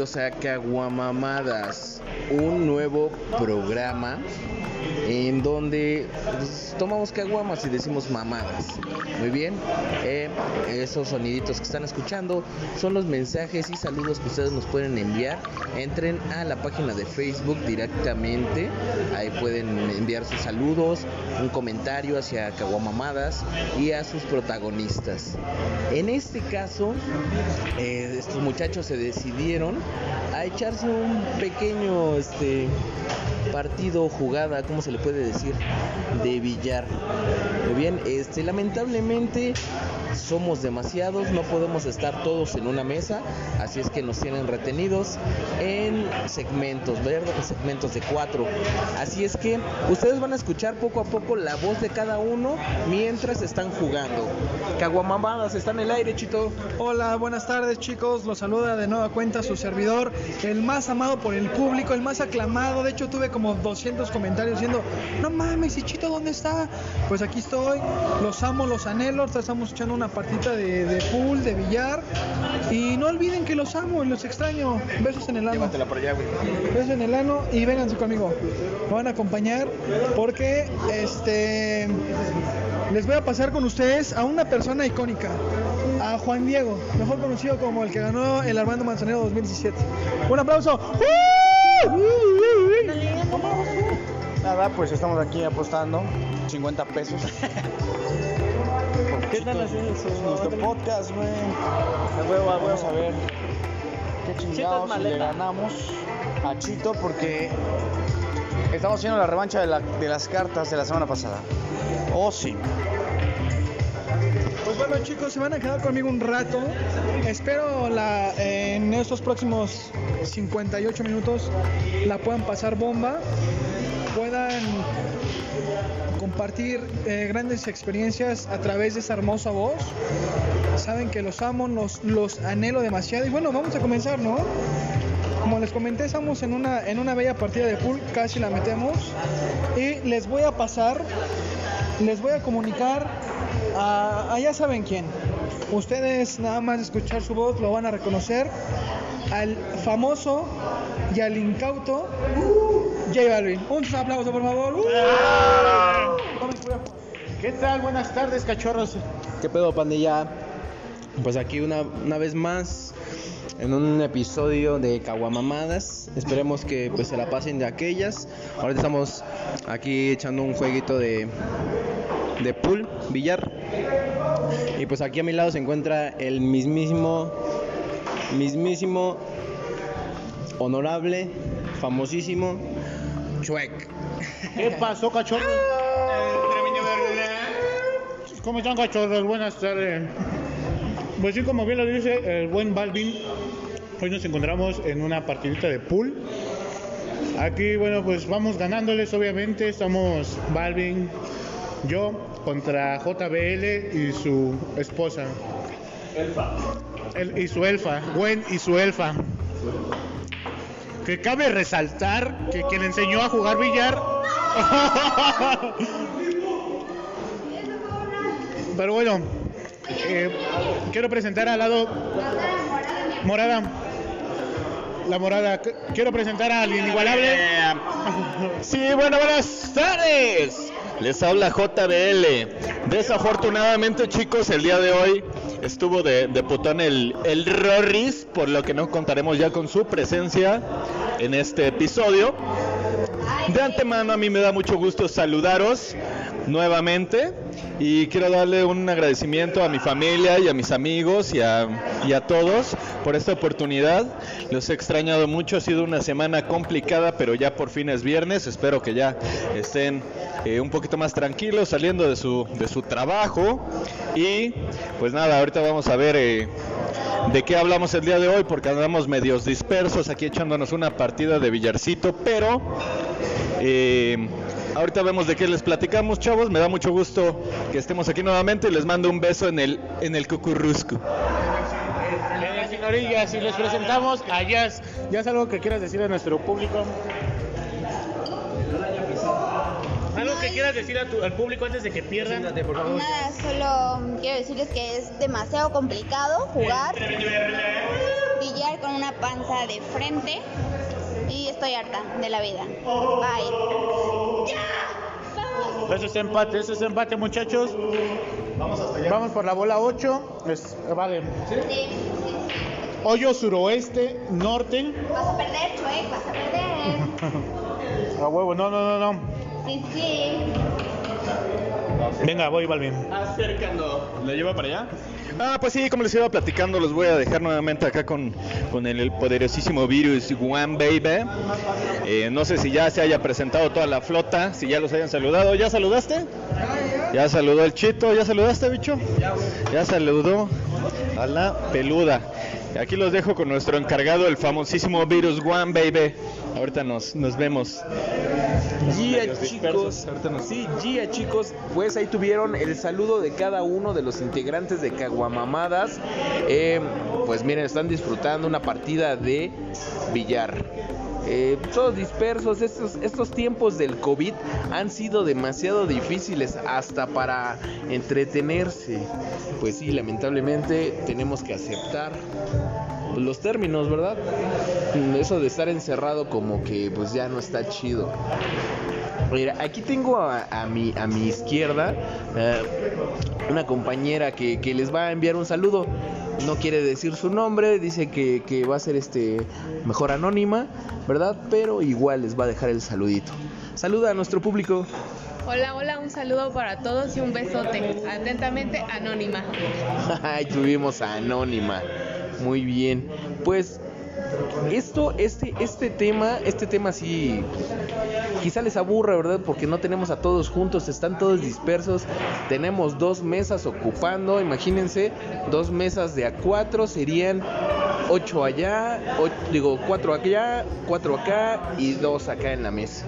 bienvenidos a Caguamamadas, un nuevo programa en donde pues, tomamos caguamas y decimos mamadas. Muy bien, eh, esos soniditos que están escuchando son los mensajes y saludos que ustedes nos pueden enviar. Entren a la página de Facebook directamente, ahí pueden enviar sus saludos, un comentario hacia caguamamadas y a sus protagonistas. En este caso, eh, estos muchachos se decidieron a echarse un pequeño este partido, jugada, ¿cómo se le puede decir? De billar. Muy bien, este lamentablemente somos demasiados, no podemos estar todos en una mesa, así es que nos tienen retenidos en segmentos, ¿verdad? En segmentos de cuatro. Así es que ustedes van a escuchar poco a poco la voz de cada uno mientras están jugando. Caguamamadas, está en el aire, chito. Hola, buenas tardes chicos, los saluda de nueva cuenta su servidor, el más amado por el público, el más aclamado, de hecho tuve como 200 comentarios diciendo, no mames, ¿y Chito dónde está? Pues aquí estoy, los amo, los anhelo, estamos echando una partita de, de pool, de billar, y no olviden que los amo y los extraño, besos en el ano. Llévatela por allá, güey. Besos en el ano y vénganse conmigo, me van a acompañar porque este les voy a pasar con ustedes a una persona icónica, a Juan Diego, mejor conocido como el que ganó el Armando Manzanero 2017. Un aplauso. Nada, pues estamos aquí apostando 50 pesos. ¿Qué tal haciendo Es nuestro podcast, güey. Vamos a ver qué chingados si le ganamos a Chito porque estamos haciendo la revancha de, la- de las cartas de la semana pasada. Oh, sí. Pues bueno chicos, se van a quedar conmigo un rato. Espero la, en estos próximos 58 minutos la puedan pasar bomba, puedan compartir eh, grandes experiencias a través de esa hermosa voz. Saben que los amo, los, anhelo demasiado. Y bueno, vamos a comenzar, ¿no? Como les comenté, estamos en una, en una bella partida de pool, casi la metemos. Y les voy a pasar, les voy a comunicar a, a ya saben quién. Ustedes nada más escuchar su voz lo van a reconocer. Al famoso y al incauto J Balvin. Un aplauso, por favor. ¡Uh! ¿Qué tal? Buenas tardes, cachorros. ¿Qué pedo, pandilla? Pues aquí una, una vez más en un episodio de Caguamamadas. Esperemos que pues se la pasen de aquellas. Ahorita estamos aquí echando un jueguito de, de pool, billar. Y pues aquí a mi lado se encuentra el mismísimo, mismísimo, honorable, famosísimo Chuec. ¿Qué pasó, cachorros? ¿Cómo están, cachorros? Buenas tardes. Pues sí, como bien lo dice el buen Balvin, hoy nos encontramos en una partidita de pool. Aquí, bueno, pues vamos ganándoles, obviamente. Estamos Balvin, yo contra JBL y su esposa. Elfa. y su elfa, Gwen y su elfa. Que cabe resaltar que quien enseñó a jugar billar. Pero bueno, eh, quiero presentar al lado Morada. La morada. Quiero presentar al inigualable. Sí, bueno, buenas tardes. Les habla JBL. Desafortunadamente, chicos, el día de hoy estuvo de, de putón el, el Rorris, por lo que no contaremos ya con su presencia en este episodio. De antemano, a mí me da mucho gusto saludaros nuevamente y quiero darle un agradecimiento a mi familia y a mis amigos y a, todos por esta oportunidad. Los he extrañado mucho, ha sido una semana complicada, pero ya por fin es viernes. Espero que ya estén eh, un poquito más tranquilos saliendo de su, de su trabajo. Y pues nada, ahorita vamos a ver eh, de qué hablamos el día de hoy, porque andamos medios dispersos aquí echándonos una partida de billarcito, pero... eh, Ahorita vemos de qué les platicamos, chavos. Me da mucho gusto que estemos aquí nuevamente y les mando un beso en el en el cucurrusco. En el sin orillas, y les presentamos a Jazz. Jazz, algo que quieras decir a nuestro público. Algo que quieras decir a tu- al público antes de que pierdan. Nada, solo quiero decirles que es demasiado complicado jugar. billar con una panza de frente y estoy harta de la vida. Bye. ¡Ya! Eso es empate, eso es empate, muchachos. Vamos hasta allá. Vamos por la bola 8. Es, vale. Sí, sí, sí. Hoyo suroeste, norte. Vas a perder, Chuec, vas a perder. A huevo, no, no, no, no. Sí, sí. Venga, voy, Balvin. Acercando. ¿La lleva para allá? Ah, pues sí, como les iba platicando, los voy a dejar nuevamente acá con, con el, el poderosísimo virus One Baby. Eh, no sé si ya se haya presentado toda la flota, si ya los hayan saludado. ¿Ya saludaste? Ya saludó el chito, ¿ya saludaste, bicho? Ya saludó a la peluda. Aquí los dejo con nuestro encargado, el famosísimo Virus One Baby. Ahorita nos, nos vemos. Gia chicos, nos- sí, Gia chicos, pues ahí tuvieron el saludo de cada uno de los integrantes de Caguamamadas. Eh, pues miren, están disfrutando una partida de billar. Eh, todos dispersos, estos, estos tiempos del COVID han sido demasiado difíciles hasta para entretenerse. Pues sí, lamentablemente tenemos que aceptar los términos, ¿verdad? Eso de estar encerrado como que pues ya no está chido. Mira, aquí tengo a, a mi, a mi izquierda eh, una compañera que, que les va a enviar un saludo. No quiere decir su nombre, dice que, que va a ser este mejor anónima, ¿verdad? Pero igual les va a dejar el saludito. Saluda a nuestro público. Hola, hola, un saludo para todos y un besote. Atentamente, Anónima. Ay, tuvimos a Anónima. Muy bien. Pues esto, este, este tema, este tema sí, quizá les aburre, ¿verdad? Porque no tenemos a todos juntos, están todos dispersos. Tenemos dos mesas ocupando, imagínense, dos mesas de a cuatro serían ocho allá, o- digo cuatro allá, cuatro acá y dos acá en la mesa.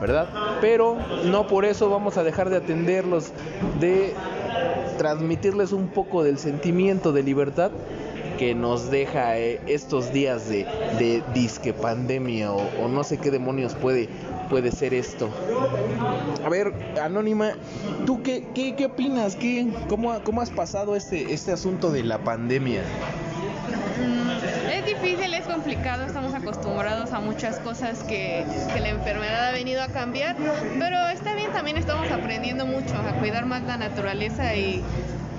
¿Verdad? Pero no por eso vamos a dejar de atenderlos, de transmitirles un poco del sentimiento de libertad que nos deja eh, estos días de, de disque pandemia o, o no sé qué demonios puede, puede ser esto. A ver, Anónima, ¿tú qué, qué, qué opinas? ¿Qué, cómo, ¿Cómo has pasado este, este asunto de la pandemia? Mm, Es difícil, es complicado, estamos acostumbrados a muchas cosas que, que la enfermedad ha venido a cambiar, pero está bien, también estamos aprendiendo mucho a cuidar más la naturaleza y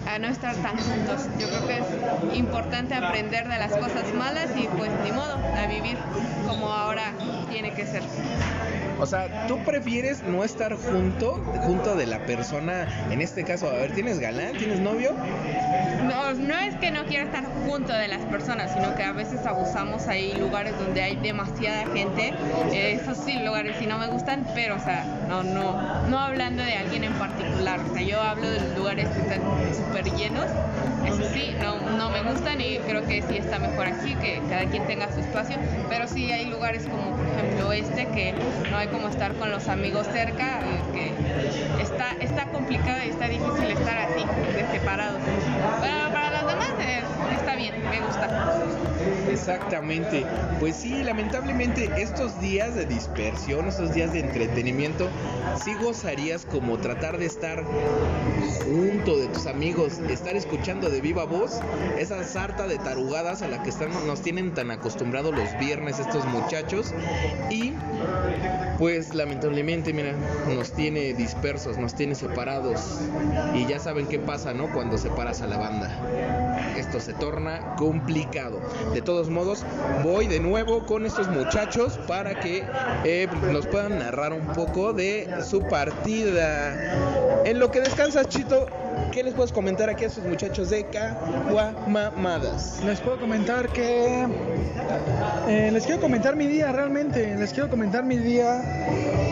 a no estar tan juntos. Yo creo que es importante aprender de las cosas malas y pues ni modo, a vivir como ahora tiene que ser. O sea, ¿tú prefieres no estar junto, junto de la persona, en este caso, a ver, ¿tienes galán? ¿Tienes novio? No, no es que no quiera estar junto de las personas, sino que a veces abusamos. Hay lugares donde hay demasiada gente. Eh, esos sí lugares sí no me gustan, pero o sea, no, no, no hablando de alguien en particular. O sea, yo hablo de los lugares que están súper llenos. Eso sí, no, no me gustan y creo que sí está mejor así, que cada quien tenga su espacio. Pero sí hay lugares como por ejemplo este, que no hay como estar con los amigos cerca, que está, está complicado y está difícil estar así, separados. Pero para los demás Exactamente. Pues sí, lamentablemente estos días de dispersión, estos días de entretenimiento, sí gozarías como tratar de estar junto de tus amigos, estar escuchando de viva voz esa sarta de tarugadas a la que están, nos tienen tan acostumbrados los viernes estos muchachos y pues lamentablemente, mira, nos tiene dispersos, nos tiene separados y ya saben qué pasa, ¿no? Cuando separas a la banda. Esto se torna complicado. De todos modos, voy de nuevo con estos muchachos para que eh, nos puedan narrar un poco de su partida. En lo que descansas, Chito, ¿qué les puedes comentar aquí a estos muchachos de Caguamamadas? Les puedo comentar que eh, les quiero comentar mi día realmente, les quiero comentar mi día,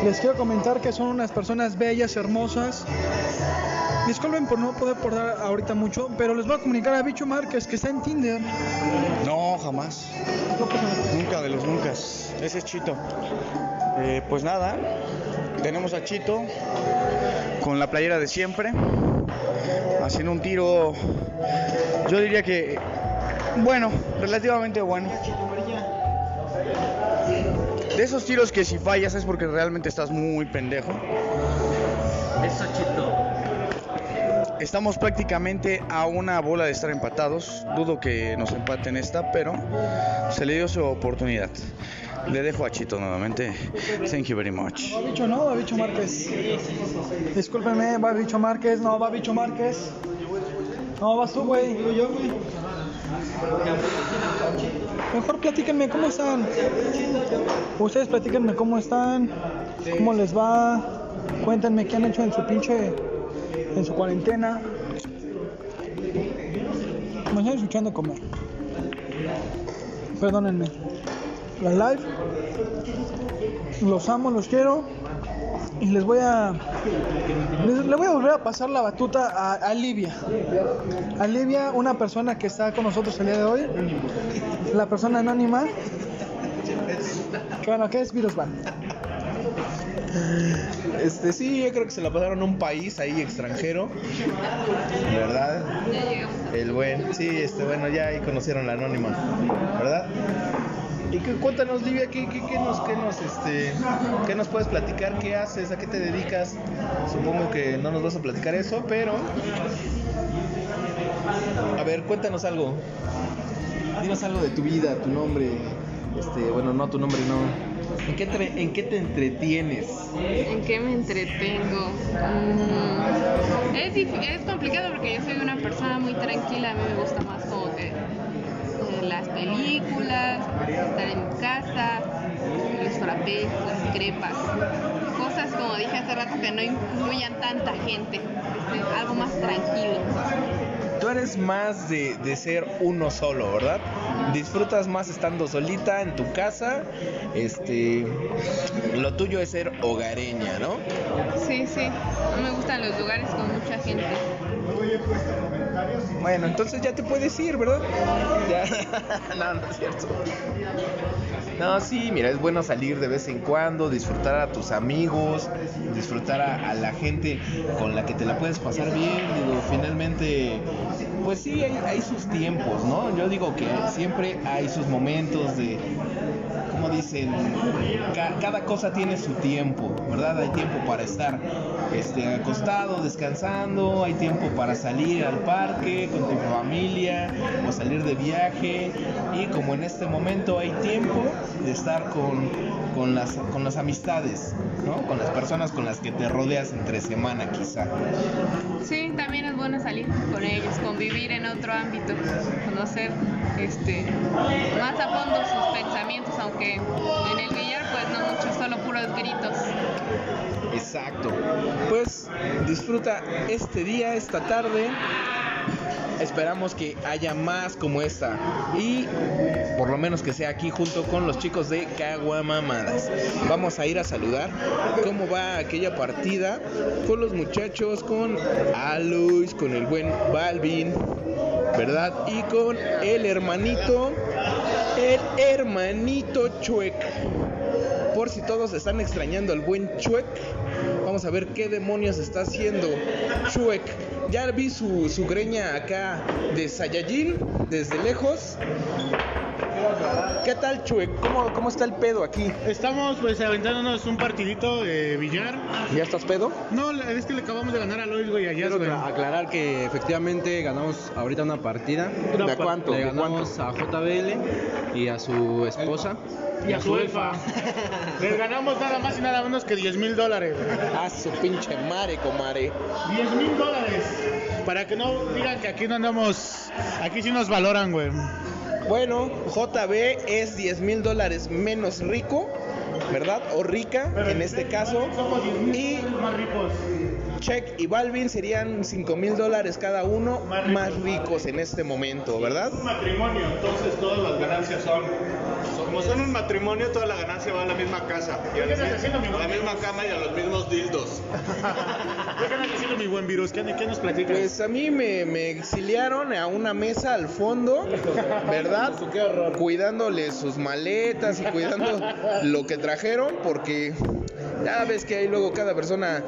les quiero comentar que son unas personas bellas, hermosas. Disculpen por no poder portar ahorita mucho, pero les voy a comunicar a Bicho Márquez que está en Tinder. No, jamás. Nunca de los nunca. Ese es Chito. Eh, pues nada, tenemos a Chito con la playera de siempre, haciendo un tiro, yo diría que, bueno, relativamente bueno. De esos tiros que si fallas es porque realmente estás muy pendejo. Estamos prácticamente a una bola de estar empatados. Dudo que nos empaten esta, pero se le dio su oportunidad. Le dejo a Chito nuevamente. Thank you very much. Va bicho, ¿no? Va bicho Márquez. Discúlpenme, va bicho Márquez. No, va bicho Márquez. No, vas tú, güey. Yo, güey. Mejor platíquenme cómo están. Ustedes platíquenme cómo están. ¿Cómo les va? Cuéntenme qué han hecho en su pinche. En su cuarentena. Me están escuchando comer. Perdónenme. La live. Los amo, los quiero. Y les voy a. Les, le voy a volver a pasar la batuta a, a Livia. A Livia, una persona que está con nosotros el día de hoy. La persona anónima. Que bueno, ¿qué es Virus Van? Este, sí, yo creo que se la pasaron a un país ahí extranjero. ¿Verdad? El buen, sí, este, bueno, ya ahí conocieron la anónima, ¿verdad? Y que, cuéntanos, Livia, ¿qué, qué, qué nos, qué, nos, este, ¿qué nos puedes platicar? ¿Qué haces? ¿A qué te dedicas? Supongo que no nos vas a platicar eso, pero... A ver, cuéntanos algo. Dinos algo de tu vida, tu nombre. Este, bueno, no tu nombre, no. ¿En qué, te entretienes? ¿En qué me entretengo? Mm, es, es complicado porque yo soy una persona muy tranquila. A mí me gusta más como que las películas, estar en mi casa, los frappés, las crepas. Cosas como dije hace rato que no incluyan tanta gente. este, algo más tranquilo. Tú eres más de, de ser uno solo, ¿verdad? Disfrutas más estando solita en tu casa. Este, lo tuyo es ser hogareña, ¿no? Sí, sí. No me gustan los lugares con mucha gente. Bueno, entonces ya te puedes ir, ¿verdad? Ya. no, no es cierto. No, sí, mira, es bueno salir de vez en cuando, disfrutar a tus amigos, disfrutar a, la gente con la que te la puedes pasar bien. Digo, finalmente, pues sí, hay, hay sus tiempos, ¿no? Yo digo que siempre hay sus momentos de, como dicen, ca- cada cosa tiene su tiempo, ¿verdad? Hay tiempo para estar este, acostado, descansando, hay tiempo para salir al parque con tu familia o salir de viaje y como en este momento hay tiempo de estar con, con, las, con las amistades, ¿no? Con las personas con las que te rodeas entre semana quizá. Sí, también es bueno salir con ellos, convivir en otro ámbito, conocer este más a fondo sus pensamientos, aunque en el billar pues no mucho, solo puros gritos. Exacto. Pues disfruta este día, esta tarde. Esperamos que haya más como esta. Y por lo menos que sea aquí junto con los chicos de Caguamamadas. Vamos a ir a saludar cómo va aquella partida con los muchachos, con Alois, con el buen Balvin, ¿verdad? Y con el hermanito, el hermanito Chuec. Por si todos están extrañando al buen Chuec, vamos a ver qué demonios está haciendo Chuec. Ya vi su, su greña acá de Saiyajin desde lejos. ¿Qué tal Chuec? ¿Cómo, ¿Cómo está el pedo aquí? Estamos pues aventándonos un partidito de billar. ¿Ya estás pedo? No, es que le acabamos de ganar a Lois, güey, allá, Quiero acla- aclarar que efectivamente ganamos ahorita una partida. ¿De cuánto? Le ¿De ganamos a JBL y a su esposa. Y a su elfa. Les ganamos nada más y nada menos que 10 mil dólares. Ah, su pinche mare, comare. 10 mil dólares. Para que no digan que aquí no andamos. Aquí sí nos valoran, güey. Bueno, JB es 10 mil dólares menos rico, ¿verdad? O rica en este caso. Somos 10 mil Y. Check y Balvin serían 5 mil dólares cada uno Más ricos en este momento, ¿verdad? un matrimonio, entonces todas las ganancias son. Como son un matrimonio, toda la ganancia va a la misma casa. Y a ¿Qué la, estás haciendo, mi a la buen misma cama y a los mismos dildos. ¿Qué estás haciendo, mi buen virus? ¿Qué, qué nos platicas? Pues a mí me, me exiliaron a una mesa al fondo, ¿verdad? Cuidándole sus maletas y cuidando lo que trajeron porque Ya ves que hay luego cada persona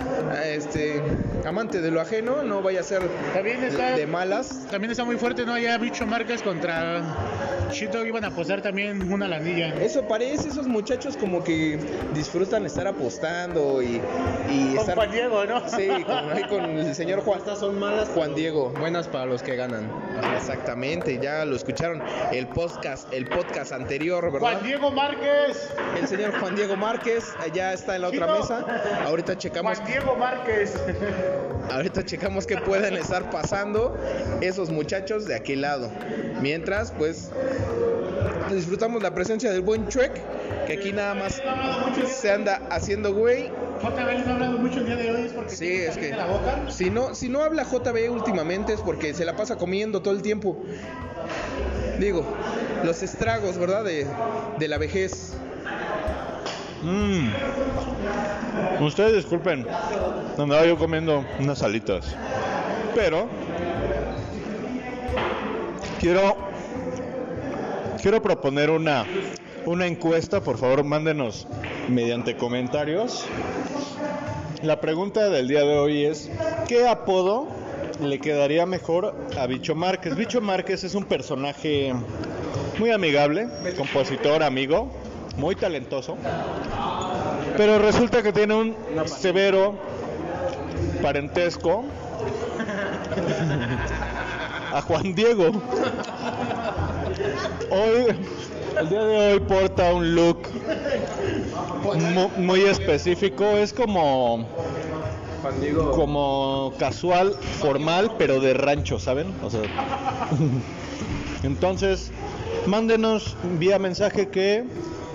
este amante de lo ajeno, no vaya a ser También está, de malas. También está muy fuerte, ¿no? Ya Bicho Márquez contra Chito iban a apostar también una lanilla. Eso parece, esos muchachos como que disfrutan estar apostando y, y Con estar... Juan Diego, ¿no? Sí, con, el señor Juan. Estas son malas, Juan Diego. buenas para los que ganan. Exactamente, ya lo escucharon el podcast, el podcast anterior, ¿verdad? Juan Diego Márquez. El señor Juan Diego Márquez ya está en la otra mesa. Ahorita checamos, Juan Diego Márquez. ahorita checamos qué pueden estar pasando esos muchachos de aquel lado. Mientras, pues disfrutamos la presencia del buen Chuec, que aquí nada más se anda haciendo güey. JB ha hablado mucho el día de hoy, es porque Sí, es que la boca. si no, si no habla JB últimamente es porque se la pasa comiendo todo el tiempo. Digo, los estragos, ¿verdad? De, de la vejez. Mm. Ustedes disculpen, andaba yo comiendo unas alitas. Pero quiero quiero proponer una encuesta, por favor, mándenos mediante comentarios. La pregunta del día de hoy es ¿qué apodo le quedaría mejor a Bicho Márquez? Bicho Márquez es un personaje muy amigable, compositor, amigo, muy talentoso. Pero resulta que tiene un severo parentesco a Juan Diego. Hoy, el día de hoy porta un look mu- muy específico. Es como, como casual, formal, pero de rancho, ¿saben? O sea, entonces, mándenos vía mensaje que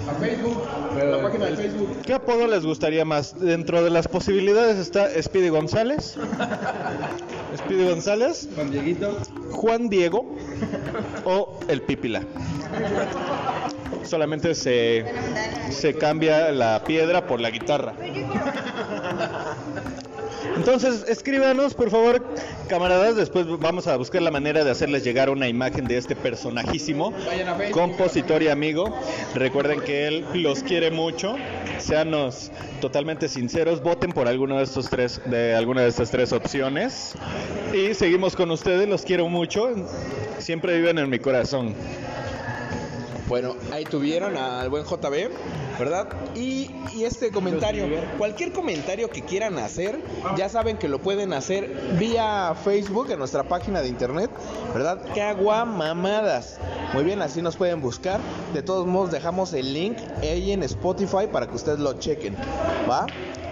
A Facebook, la página de Facebook. ¿Qué apodo les gustaría más? Dentro de las posibilidades está Speedy González. Speedy González, Juan Dieguito. Juan Diego o el Pípila. Solamente se, se cambia la piedra por la guitarra. Entonces, escríbanos, por favor, camaradas. Después vamos a buscar la manera de hacerles llegar una imagen de este personajísimo, compositor y amigo. Recuerden que él los quiere mucho. Seanos totalmente sinceros. Voten por alguno de estos tres, de alguna de estas tres opciones. Y seguimos con ustedes. Los quiero mucho. Siempre viven en mi corazón. Bueno, ahí tuvieron al buen JB, ¿verdad? Y, este comentario, cualquier comentario que quieran hacer, ya saben que lo pueden hacer vía Facebook en nuestra página de internet, ¿verdad? Caguamamadas. Muy bien, así nos pueden buscar. De todos modos, dejamos el link ahí en Spotify para que ustedes lo chequen, ¿va?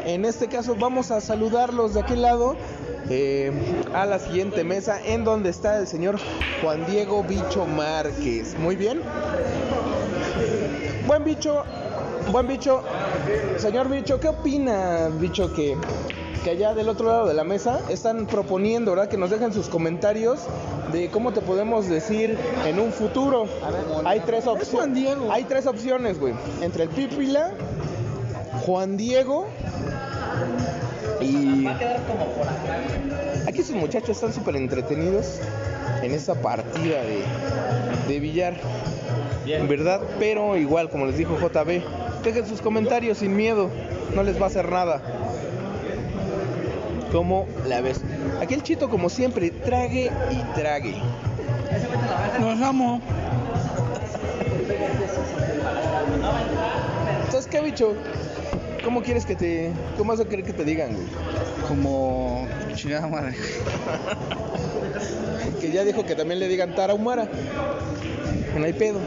En este caso, vamos a saludarlos de aquel lado. Eh, a la siguiente mesa en donde está el señor Juan Diego Bicho Márquez. Muy bien. Buen bicho, buen bicho. Señor bicho, ¿qué opina, bicho, que, que allá del otro lado de la mesa están proponiendo, ¿verdad? Que nos dejen sus comentarios de cómo te podemos decir en un futuro. Hay tres opciones. Hay tres opciones, güey. Entre el Pípila, Juan Diego y... Aquí sus muchachos están súper entretenidos en esta partida de, de billar. ¿Verdad? Pero igual, como les dijo JB, dejen sus comentarios sin miedo. No les va a hacer nada. ¿Cómo la ves? Aquí el chito, como siempre, trague y trague. Los amo. ¿Sabes qué, bicho? ¿Cómo quieres que te... ¿Cómo vas a querer que te digan, güey? Como chingada madre. Que ya dijo que también le digan Tarahumara. No hay pedo.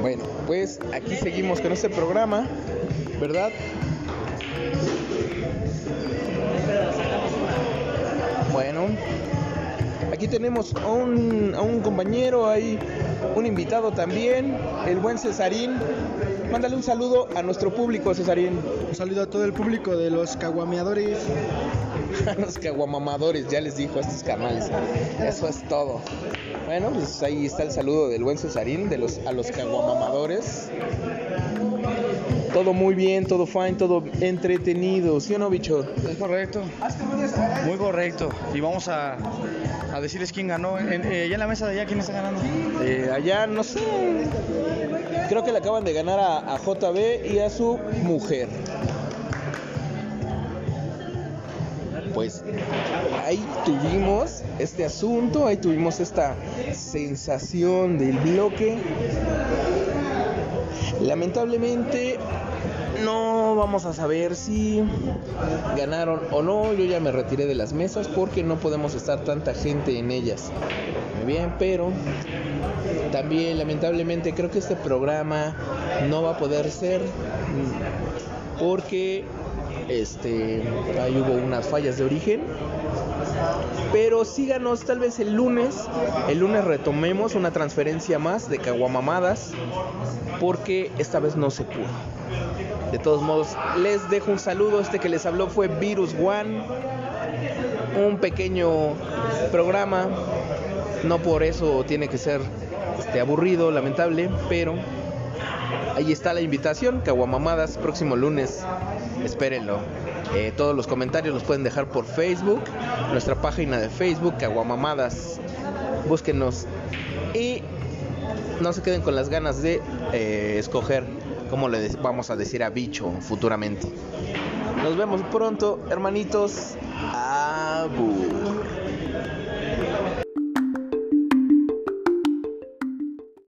Bueno, pues aquí seguimos con este programa, ¿verdad? Bueno, aquí tenemos a un, a un compañero, hay un invitado también, el buen Cesarín. Mándale un saludo a nuestro público, Cesarín. Un saludo a todo el público de los caguameadores. A los caguamamadores, ya les dijo a estos canales. Eso es todo. Bueno, pues ahí está el saludo del buen Cesarín de los, a los caguamamadores. Todo muy bien, todo fine, todo entretenido, ¿sí o no, bicho? Es correcto. Muy correcto. Y vamos a, a decirles quién ganó. En, eh, en la mesa de allá, ¿quién está ganando? Eh, allá, no sé. Creo que le acaban de ganar a, a JB y a su mujer. Pues ahí tuvimos este asunto, ahí tuvimos esta sensación del bloque. Lamentablemente no vamos a saber si ganaron o no. Yo ya me retiré de las mesas porque no podemos estar tanta gente en ellas. Muy bien, pero también lamentablemente creo que este programa no va a poder ser porque este ahí hubo unas fallas de origen pero síganos tal vez el lunes el lunes retomemos una transferencia más de caguamamadas porque esta vez no se pudo de todos modos les dejo un saludo este que les habló fue Virus One un pequeño programa no por eso tiene que ser este, aburrido lamentable pero Ahí está la invitación, Caguamamadas, próximo lunes. Espérenlo. Eh, todos los comentarios los pueden dejar por Facebook, nuestra página de Facebook, Caguamamadas. Búsquenos. Y no se queden con las ganas de eh, escoger cómo le vamos a decir a bicho futuramente. Nos vemos pronto, hermanitos. Abur.